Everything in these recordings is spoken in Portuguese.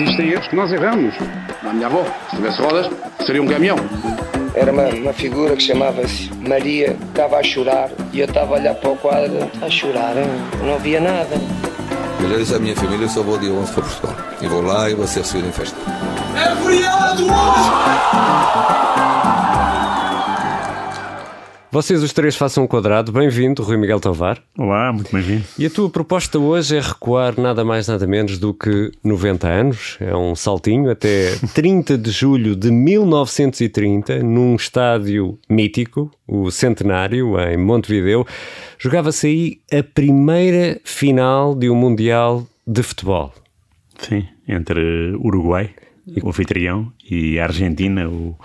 existem erros que nós erramos. A minha avó, se tivesse rodas, seria um caminhão. Era uma, uma figura que chamava-se Maria, estava a chorar e eu estava a olhar para o quadro, a chorar, eu não via nada. Eu já disse à minha família, eu só vou dia 11 para Portugal. E vou lá e vou ser recebido em festa. É feriado hoje! Vocês os três façam um quadrado. Bem-vindo, Rui Miguel Tovar. Olá, muito bem-vindo. E a tua proposta hoje é recuar nada mais nada menos do que 90 anos. É um saltinho até 30 de julho de 1930, num estádio mítico, o Centenário, em Montevideo. Jogava-se aí a primeira final de um Mundial de futebol. Sim, entre Uruguai, o anfitrião, e a Argentina, o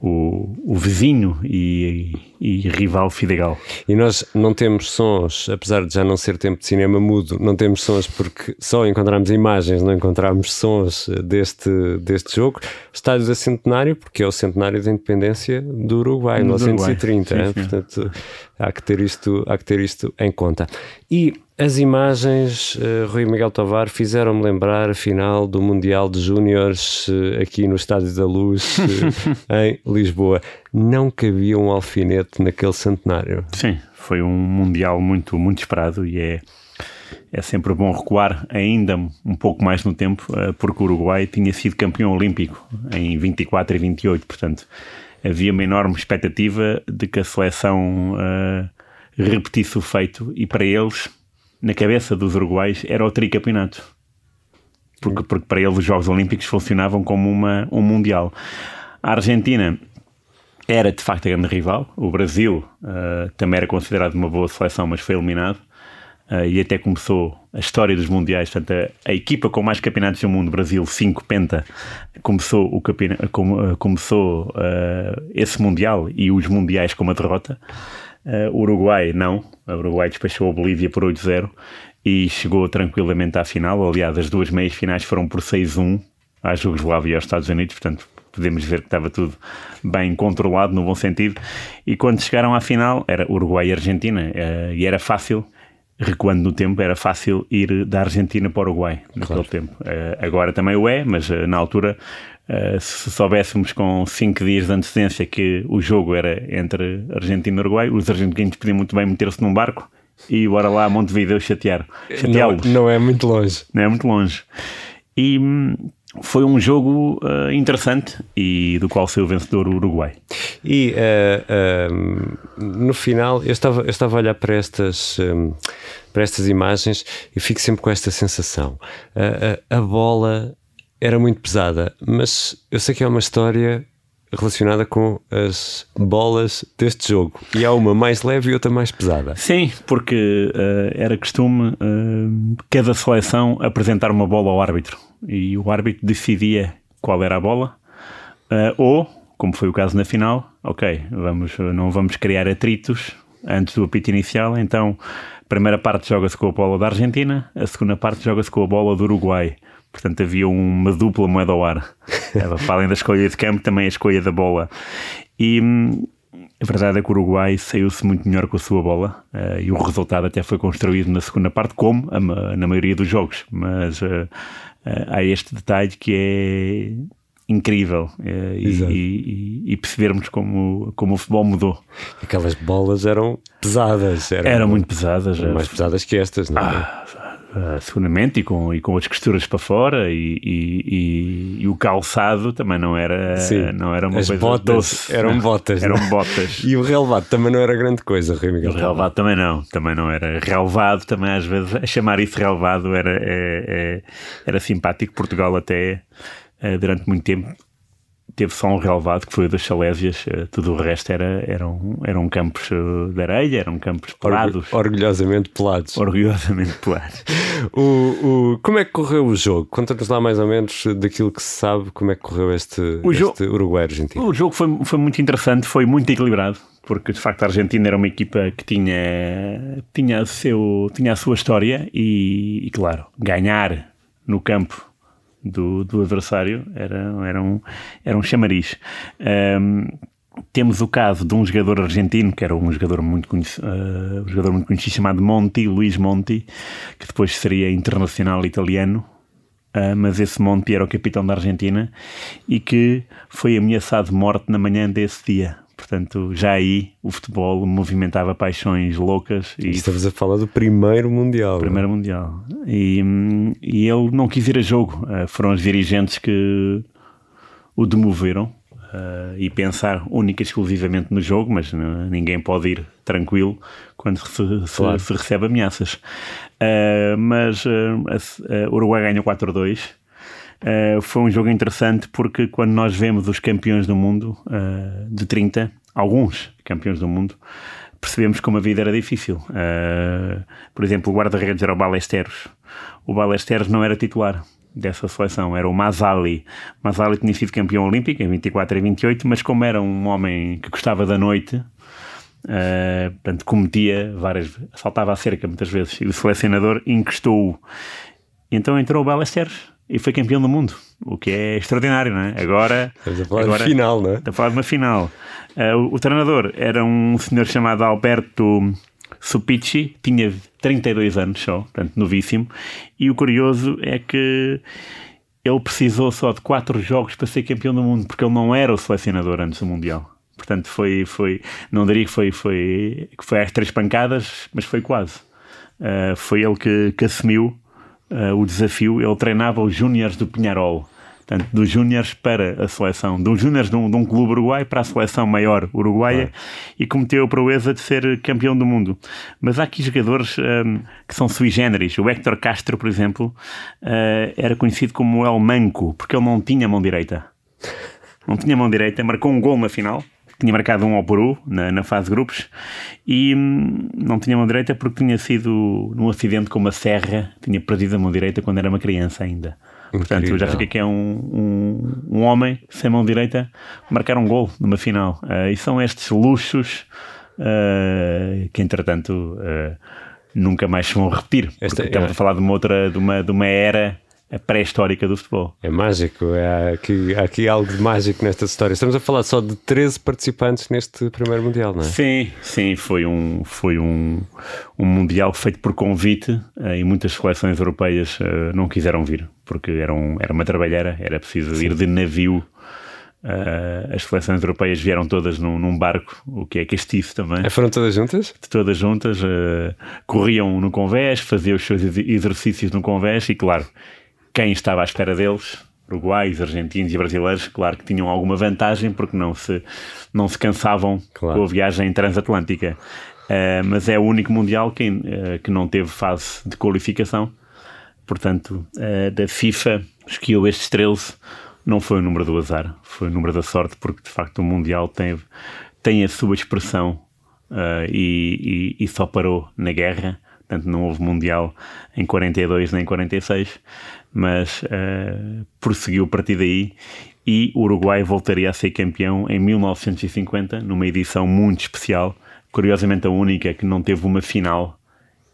o, o vizinho e, e, rival Fidegal. E nós não temos sons, apesar de já não ser tempo de cinema mudo, não temos sons porque só encontramos imagens, não encontramos sons deste, deste jogo. Estádio da Centenário, porque é o centenário da independência do Uruguai, 1930. Sim, sim. Portanto, há que, ter isto, há que ter isto em conta. E as imagens, uh, Rui Miguel Tovar, fizeram-me lembrar a final do Mundial de Júniores uh, aqui no Estádio da Luz, uh, em Lisboa. Não cabia um alfinete naquele centenário. Sim, foi um Mundial muito, muito esperado e é, é sempre bom recuar ainda um pouco mais no tempo, porque o Uruguai tinha sido campeão olímpico em 24 e 28, portanto havia uma enorme expectativa de que a seleção repetisse o feito e para eles na cabeça dos uruguais era o tricampeonato. Porque, porque para eles os Jogos Olímpicos funcionavam como uma, um Mundial. A Argentina era de facto a grande rival. O Brasil uh, também era considerado uma boa seleção, mas foi eliminado. Uh, e até começou a história dos mundiais. Portanto, a, a, equipa com mais campeonatos do mundo, Brasil 5 penta, começou, o com, uh, começou esse mundial e os mundiais com uma derrota. Uh, Uruguai não, o Uruguai despachou a Bolívia por 8-0 e chegou tranquilamente à final. Aliás, as duas meias finais foram por 6-1 à Jugoslávia e aos Estados Unidos, portanto podemos ver que estava tudo bem controlado no bom sentido. E quando chegaram à final, era Uruguai e Argentina, uh, e era fácil recuando no tempo, era fácil ir da Argentina para o Uruguai naquele claro. tempo. Uh, agora também o é, mas uh, na altura Uh, se soubéssemos com 5 dias de antecedência que o jogo era entre Argentina e Uruguai, os argentinos podiam muito bem meter-se num barco e bora lá a Montevideo chatear. Não, não, é muito longe. Não é muito longe. E hum, foi um jogo uh, interessante e do qual saiu o vencedor o Uruguai. E uh, no final, eu estava, eu estava a olhar para estas, um, para estas imagens e fico sempre com esta sensação. a bola era muito pesada, mas eu sei que é uma história relacionada com as bolas deste jogo. E há uma mais leve e outra mais pesada. Sim, porque uh, era costume uh, cada seleção apresentar uma bola ao árbitro e o árbitro decidia qual era a bola uh, ou, como foi o caso na final, ok, vamos, não vamos criar atritos antes do apito inicial, então a primeira parte joga-se com a bola da Argentina, a segunda parte joga-se com a bola do Uruguai. Portanto, havia uma dupla moeda ao ar. Para além da escolha de campo, também a escolha da bola. E a verdade é que o Uruguai saiu-se muito melhor com a sua bola uh, e o resultado até foi construído na segunda parte, como a, na maioria dos jogos. Mas uh, uh, há este detalhe que é incrível e, e, e, percebermos como, como o futebol mudou. Aquelas bolas eram pesadas. Eram, eram muito pesadas. mais pesadas que estas, não é? Ah, Uh, seguramente, e com, e com as costuras para fora, e, e, e, o calçado também não era, Sim, não era uma coisa botas doce. Eram botas. eram botas. e o relevado também não era grande coisa, Rui Miguel. O relevado também não, também não era. Relevado também, às vezes, a chamar isso relevado era, é, é, era simpático. Portugal até, uh, durante muito tempo, teve só um relevado que foi o das Salésias, eh, tudo o resto era, eram, eram campos eh, de areia, eram campos pelados. Orgulhosamente pelados. Orgulhosamente pelados. o, o, como é que correu o jogo? Conta-nos lá mais ou menos daquilo que se sabe, como é que correu este, este Uruguai-Argentina. O jogo foi, foi muito interessante, foi muito equilibrado porque de facto a Argentina era uma equipa que tinha, tinha, seu, tinha a sua história e, e claro, ganhar no campo do, do adversário era, era, um, era um chamariz. Um, temos o caso de um jogador argentino, que era um jogador muito, conhecido, uh, um jogador muito conhecido chamado Monti, Luís Monti, que depois seria internacional italiano. uh, mas esse Monti era o capitão da Argentina e que foi ameaçado de morte na manhã desse dia. Portanto, já aí o futebol movimentava paixões loucas. E Estamos a falar do primeiro Mundial. Primeiro Mundial. E, e ele não quis ir a jogo. Uh, foram os dirigentes que o demoveram uh, e pensar única e exclusivamente no jogo, mas uh, ninguém pode ir tranquilo quando se, se, claro. se recebe ameaças. Uh, mas o Uruguai ganhou 4-2. Uh, foi um jogo interessante porque quando nós vemos os campeões do mundo uh, de 30, alguns campeões do mundo, percebemos como a vida era difícil. Uh, por exemplo, o guarda-redes era o Balesteros. O Balesteros não era titular dessa seleção, era o Mazali. Mazali tinha sido campeão olímpico em 24 e 28, mas como era um homem que gostava da noite, Uh, portanto, cometia várias, saltava a cerca muitas vezes, e o selecionador encostou-o. Então entrou o Balesteros, e foi campeão do mundo, o que é extraordinário, não é? Agora. Estamos a falar agora, de final, não é? Estamos a falar de uma final. Uh, o, o, treinador era um senhor chamado Alberto Supici, tinha 32 anos só, portanto, novíssimo, e o curioso é que ele precisou só de 4 jogos para ser campeão do mundo, porque ele não era o selecionador antes do Mundial. Portanto, foi, foi não diria que foi, foi, que foi às três pancadas, mas foi quase. Uh, foi ele que, que assumiu uh, o desafio, ele treinava os júniores do Pinharol. Portanto, dos júniores para a seleção, dos júniores de, um, de um, clube uruguai para a seleção maior uruguaia e cometeu a proeza de ser campeão do mundo. Mas há aqui jogadores um, que são sui generis. O Héctor Castro, por exemplo, uh, era conhecido como El Manco, porque ele não tinha mão direita. Não tinha mão direita, marcou um gol na final tinha marcado um ao Peru na, na fase de grupos e hum, não tinha mão direita porque tinha sido num acidente com uma serra, tinha perdido a mão direita quando era uma criança ainda. Incrível. Portanto, já fica que é um, um, um, homem sem mão direita marcar um gol numa final. Uh, e são estes luxos uh, que, entretanto, uh, nunca mais se vão repetir. Esta, estamos é... a falar de uma outra, de uma, de uma era pré-histórica do futebol. É mágico, é aqui, há aqui algo de mágico nesta história. Estamos a falar só de 13 participantes neste primeiro Mundial, não é? Sim, sim, foi um, foi um, um Mundial feito por convite eh, e muitas seleções europeias uh, não quiseram vir, porque era, um, era uma trabalheira, era preciso sim. ir de navio. Uh, as seleções europeias vieram todas num, num, barco, o que é castiço também. Foram todas juntas? Todas juntas, uh, corriam no convés, faziam os seus exercícios no convés e, claro, quem estava à espera deles, uruguaios, argentinos e brasileiros, claro que tinham alguma vantagem porque não se, não se cansavam claro. com a viagem transatlântica. Uh, mas é o único Mundial que, uh, que não teve fase de qualificação. Portanto, uh, da FIFA escolheu estes 13. Não foi o número do azar, foi o número da sorte, porque de facto o Mundial tem, tem a sua expressão e, e, e só parou na guerra. Portanto, não houve Mundial em 42 nem em 46 mas uh, prosseguiu a partir daí e o Uruguai voltaria a ser campeão em 1950, numa edição muito especial, curiosamente a única que não teve uma final,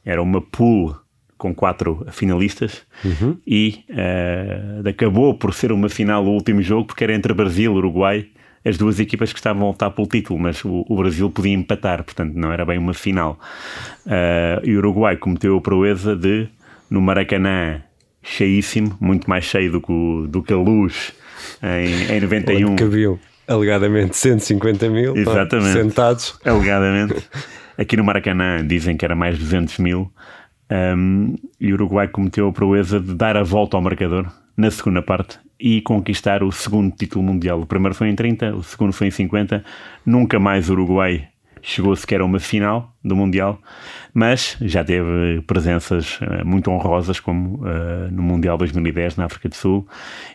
era uma pool com quatro finalistas uhum. e uh, acabou por ser uma final o último jogo porque era entre Brasil e Uruguai as duas equipas que estavam a lutar pelo título, mas o, o Brasil podia empatar, portanto não era bem uma final. Uh, e o Uruguai cometeu a proeza de, no Maracanã, cheíssimo, muito mais cheio do que, do que a luz em, em 91. Onde cabiam alegadamente 150 mil Exatamente. sentados. Alegadamente. Aqui no Maracanã dizem que era mais 200 mil. Um, e o Uruguai cometeu a proeza de dar a volta ao marcador na segunda parte e conquistar o segundo título mundial. O primeiro foi em 30, o segundo foi em 50. Nunca mais o Uruguai chegou sequer a uma final do Mundial, mas já teve presenças uh, muito honrosas, como uh, no Mundial 2010 na África do Sul,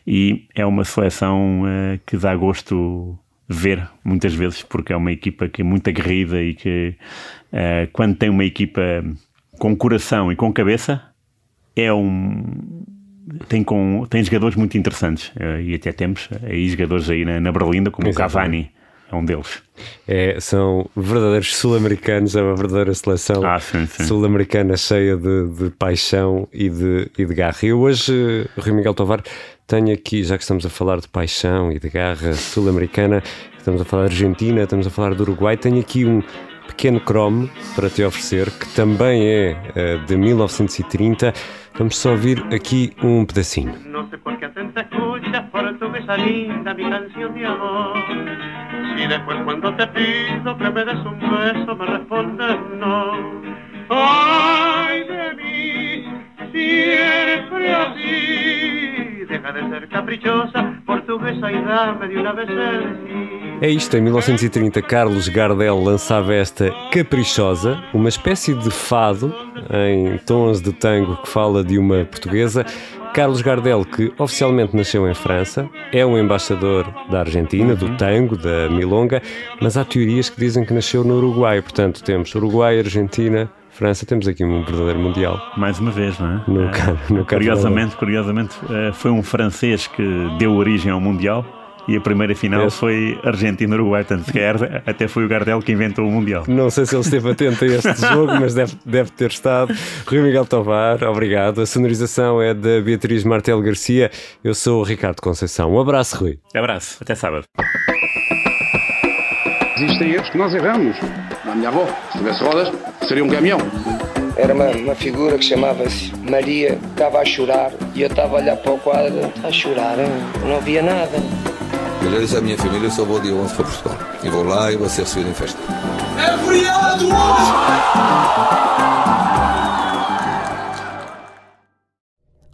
e é uma seleção uh, que dá gosto ver muitas vezes, porque é uma equipa que é muito aguerrida e que quando tem uma equipa com coração e com cabeça, é um tem, com, tem jogadores muito interessantes e até temos aí jogadores aí na, na Berlinda como Exatamente. o Cavani é um deles. É, são verdadeiros sul-americanos, é uma verdadeira seleção ah, sul-americana cheia de, de, paixão e de, e de garra. E hoje, Rui Miguel Tovar, tenho aqui, já que estamos a falar de paixão e de garra sul-americana, estamos a falar de Argentina, estamos a falar do Uruguai, tenho aqui um, Pequeno Chrome para te oferecer, que também é uh, de 1930. Vamos só ouvir aqui um pedacinho. No sé por qué atenta escuchas portuguesa linda mi canción de amor. Si después cuando te pido que me des un beso me respondes no. Ay de mí, siempre así. Deja de ser caprichosa, portuguesa y dame de una vez el sí. É isto, em 1930, Carlos Gardel lançava esta Caprichosa, uma espécie de fado em tons de tango que fala de uma portuguesa. Carlos Gardel, que oficialmente nasceu em França, é um embaixador da Argentina, do tango, da milonga, mas há teorias que dizem que nasceu no Uruguai. Portanto, temos Uruguai, Argentina, França, temos aqui um verdadeiro mundial. Mais uma vez, não é? No, é, no curiosamente, curiosamente, eh, foi um francês que deu origem ao mundial e a primeira final é. foi Argentina-Uruguai. Se calhar até foi o Gardel que inventou o Mundial. Não sei se ele esteve atento a este jogo, mas deve, deve ter estado. Rui Miguel Tovar, obrigado. A sonorização é da Beatriz Martel Garcia. Eu sou o Ricardo Conceição. Um abraço, Rui. Abraço. Até sábado. Existem erros que nós erramos. A minha avó, se tivesse rodas, seria um caminhão. Era uma, uma figura que chamava-se Maria, estava a chorar e eu estava a olhar para o quadro, a chorar, hein? não havia nada. Eu já disse à minha família, eu só vou dia 11 para Portugal. E vou lá e vou ser recebido em festa. É feriado hoje!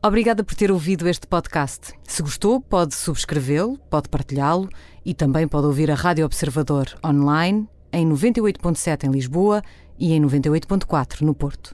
Obrigada por ter ouvido este podcast. Se gostou, pode subscrevê-lo, pode partilhá-lo e também pode ouvir a Rádio Observador online em 98.7 em Lisboa e em 98.4 no Porto.